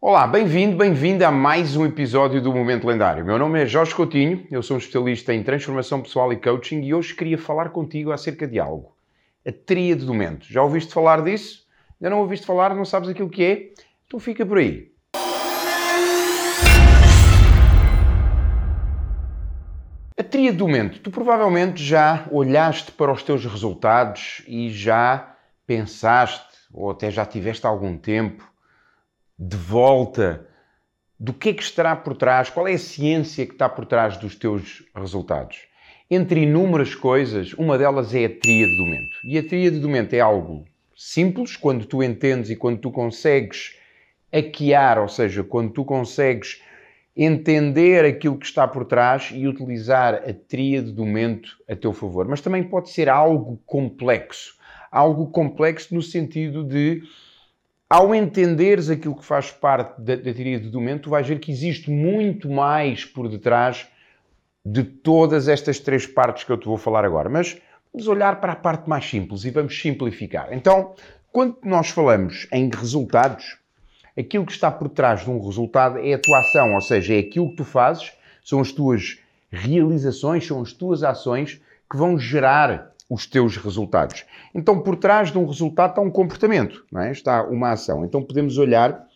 Olá, bem-vindo, bem-vinda a mais um episódio do Momento Lendário. Meu nome é Jorge Coutinho, eu sou um especialista em transformação pessoal e coaching e hoje queria falar contigo acerca de algo. A tríade do momento. Já ouviste falar disso? Ainda não ouviste falar? Não sabes aquilo que é? Então fica por aí. A tríade do momento. Tu provavelmente já olhaste para os teus resultados e já pensaste, ou até já tiveste algum tempo, de volta do que é que estará por trás, qual é a ciência que está por trás dos teus resultados. Entre inúmeras coisas, uma delas é a tríade do momento. E a tríade do momento é algo simples, quando tu entendes e quando tu consegues hackear, ou seja, quando tu consegues entender aquilo que está por trás e utilizar a tríade do momento a teu favor. Mas também pode ser algo complexo. Algo complexo no sentido de ao entenderes aquilo que faz parte da, da teoria do momento, tu vais ver que existe muito mais por detrás de todas estas três partes que eu te vou falar agora. Mas vamos olhar para a parte mais simples e vamos simplificar. Então, quando nós falamos em resultados, aquilo que está por trás de um resultado é a tua ação, ou seja, é aquilo que tu fazes, são as tuas realizações, são as tuas ações que vão gerar os teus resultados. Então, por trás de um resultado está um comportamento, não é? está uma ação. Então, podemos olhar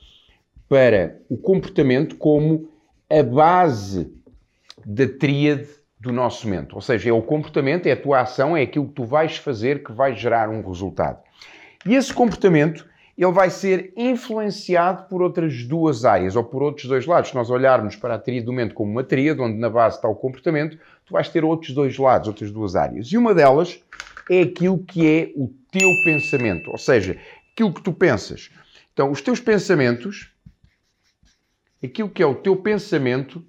para o comportamento como a base da tríade do nosso momento. Ou seja, é o comportamento, é a tua ação, é aquilo que tu vais fazer que vai gerar um resultado. E esse comportamento ele vai ser influenciado por outras duas áreas ou por outros dois lados. Se nós olharmos para a tríade do momento como uma tríade, onde na base está o comportamento, tu vais ter outros dois lados, outras duas áreas. E uma delas é aquilo que é o teu pensamento, ou seja, aquilo que tu pensas. Então, os teus pensamentos, aquilo que é o teu pensamento,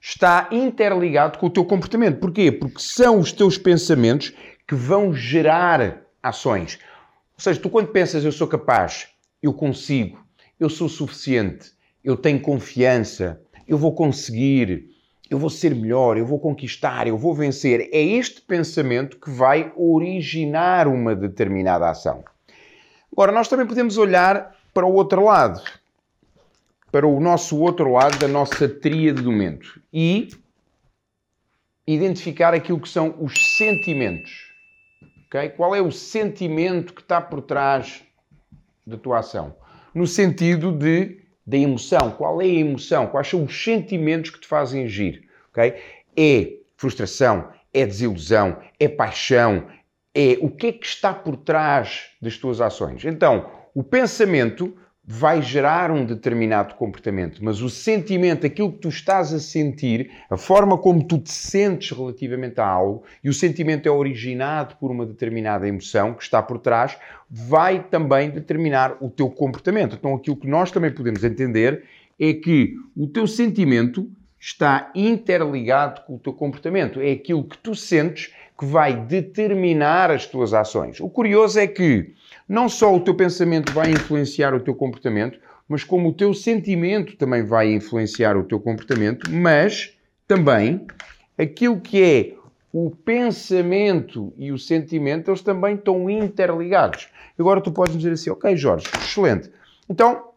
está interligado com o teu comportamento. Porquê? Porque são os teus pensamentos que vão gerar ações. Ou seja, tu quando pensas eu sou capaz, eu consigo, eu sou suficiente, eu tenho confiança, eu vou conseguir, eu vou ser melhor, eu vou conquistar, eu vou vencer. É este pensamento que vai originar uma determinada ação. Agora, nós também podemos olhar para o outro lado, para o nosso outro lado da nossa tríade do momento e identificar aquilo que são os sentimentos. Okay? Qual é o sentimento que está por trás da tua ação? No sentido de da emoção. Qual é a emoção? Quais são os sentimentos que te fazem agir? Okay? É frustração, é desilusão, é paixão, é o que é que está por trás das tuas ações. Então, o pensamento vai gerar um determinado comportamento, mas o sentimento, aquilo que tu estás a sentir, a forma como tu te sentes relativamente a algo, e o sentimento é originado por uma determinada emoção que está por trás, vai também determinar o teu comportamento. Então, aquilo que nós também podemos entender é que o teu sentimento está interligado com o teu comportamento. É aquilo que tu sentes que vai determinar as tuas ações. O curioso é que não só o teu pensamento vai influenciar o teu comportamento, mas como o teu sentimento também vai influenciar o teu comportamento, mas também aquilo que é o pensamento e o sentimento, eles também estão interligados. Agora tu podes dizer assim, ok Jorge, excelente. Então,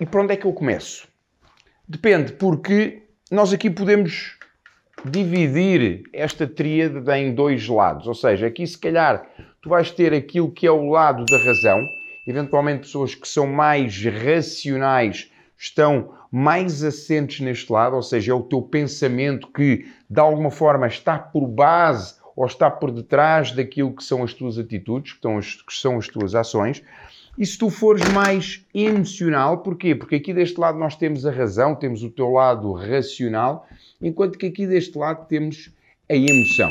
e para onde é que eu começo? Depende, porque nós aqui podemos dividir esta tríade em dois lados. Ou seja, aqui se calhar tu vais ter aquilo que é o lado da razão. Eventualmente pessoas que são mais racionais estão mais assentes neste lado, ou seja, é o teu pensamento que de alguma forma está por base ou está por detrás daquilo que são as tuas atitudes, que, que são as tuas ações. E se tu fores mais emocional, porquê? Porque aqui deste lado nós temos a razão, temos o teu lado racional enquanto que aqui deste lado temos a emoção.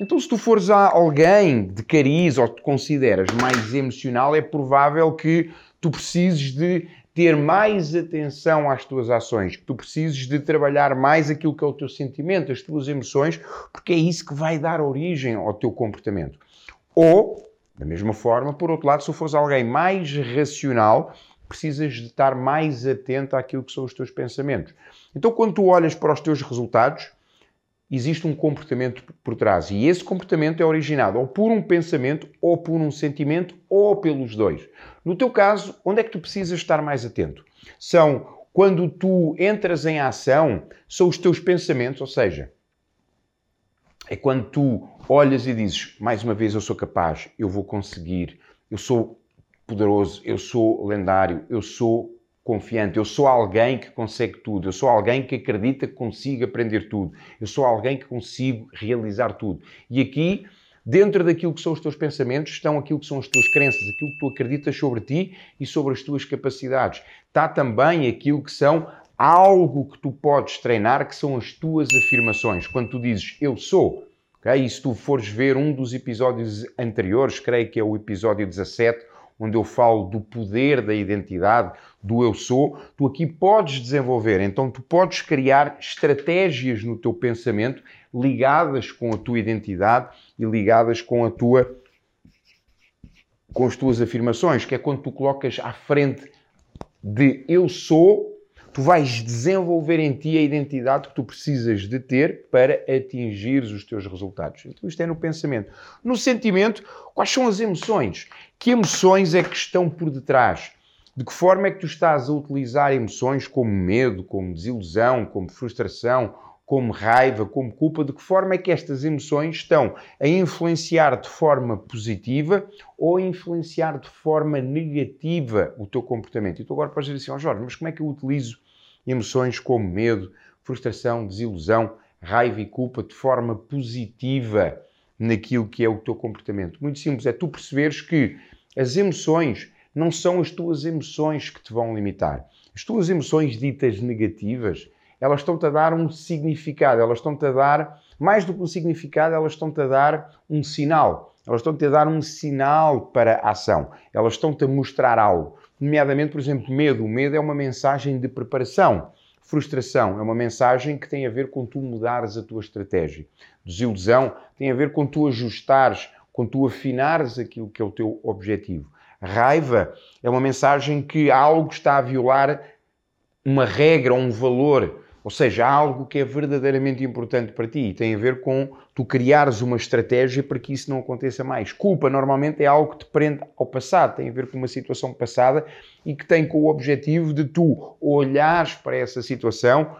Então, se tu fores a alguém de cariz ou te consideras mais emocional, é provável que tu precises de ter mais atenção às tuas ações, que tu precises de trabalhar mais aquilo que é o teu sentimento, as tuas emoções, porque é isso que vai dar origem ao teu comportamento. Ou, da mesma forma, por outro lado, se fores alguém mais racional, precisas de estar mais atento àquilo que são os teus pensamentos. Então, quando tu olhas para os teus resultados, existe um comportamento por trás. E esse comportamento é originado ou por um pensamento, ou por um sentimento, ou pelos dois. No teu caso, onde é que tu precisas estar mais atento? São quando tu entras em ação, são os teus pensamentos, ou seja, é quando tu olhas e dizes, mais uma vez, eu sou capaz, eu vou conseguir, eu sou poderoso, eu sou lendário, eu sou confiante, eu sou alguém que consegue tudo, eu sou alguém que acredita que consigo aprender tudo, eu sou alguém que consigo realizar tudo. E aqui, dentro daquilo que são os teus pensamentos, estão aquilo que são as tuas crenças, aquilo que tu acreditas sobre ti e sobre as tuas capacidades. Está também aquilo que são algo que tu podes treinar, que são as tuas afirmações. Quando tu dizes eu sou, okay? e se tu fores ver um dos episódios anteriores, creio que é o episódio 17, onde eu falo do poder da identidade, do eu sou, tu aqui podes desenvolver. Então, tu podes criar estratégias no teu pensamento ligadas com a tua identidade e ligadas com a tua com as tuas afirmações, que é quando tu colocas à frente de eu sou tu vais desenvolver em ti a identidade que tu precisas de ter para atingir os teus resultados. Então, isto é no pensamento. No sentimento, quais são as emoções? Que emoções é que estão por detrás? De que forma é que tu estás a utilizar emoções como medo, como desilusão, como frustração, como raiva, como culpa, de que forma é que estas emoções estão a influenciar de forma positiva ou a influenciar de forma negativa o teu comportamento. E tu agora podes dizer assim, oh Jorge, mas como é que eu utilizo emoções como medo, frustração, desilusão, raiva e culpa de forma positiva naquilo que é o teu comportamento. Muito simples, é tu perceberes que as emoções não são as tuas emoções que te vão limitar. As tuas emoções ditas negativas, elas estão-te a dar um significado, elas estão-te a dar, mais do que um significado, elas estão-te a dar um sinal. Elas estão-te a dar um sinal para a ação. Elas estão-te a mostrar algo nomeadamente, por exemplo, medo. O medo é uma mensagem de preparação. Frustração é uma mensagem que tem a ver com tu mudares a tua estratégia. Desilusão tem a ver com tu ajustares, com tu afinares aquilo que é o teu objetivo. Raiva é uma mensagem que algo está a violar uma regra, um valor ou seja, há algo que é verdadeiramente importante para ti e tem a ver com tu criares uma estratégia para que isso não aconteça mais. Culpa normalmente é algo que te prende ao passado, tem a ver com uma situação passada e que tem com o objetivo de tu olhares para essa situação,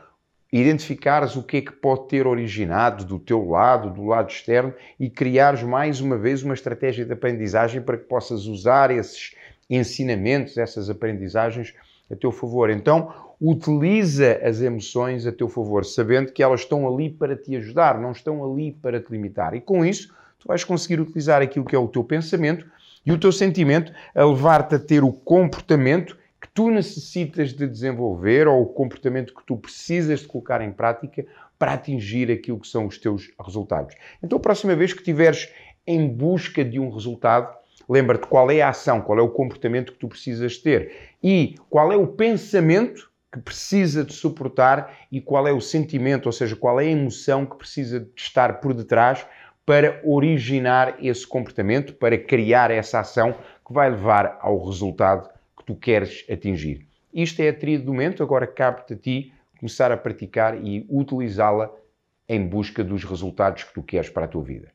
identificares o que é que pode ter originado do teu lado, do lado externo e criares mais uma vez uma estratégia de aprendizagem para que possas usar esses ensinamentos, essas aprendizagens a teu favor. Então, utiliza as emoções a teu favor, sabendo que elas estão ali para te ajudar, não estão ali para te limitar. E com isso, tu vais conseguir utilizar aquilo que é o teu pensamento e o teu sentimento a levar-te a ter o comportamento que tu necessitas de desenvolver ou o comportamento que tu precisas de colocar em prática para atingir aquilo que são os teus resultados. Então, a próxima vez que estiveres em busca de um resultado, lembra-te qual é a ação, qual é o comportamento que tu precisas ter e qual é o pensamento que precisa de suportar e qual é o sentimento, ou seja, qual é a emoção que precisa de estar por detrás para originar esse comportamento, para criar essa ação que vai levar ao resultado que tu queres atingir. Isto é a tríade do momento, agora cabe-te a ti começar a praticar e utilizá-la em busca dos resultados que tu queres para a tua vida.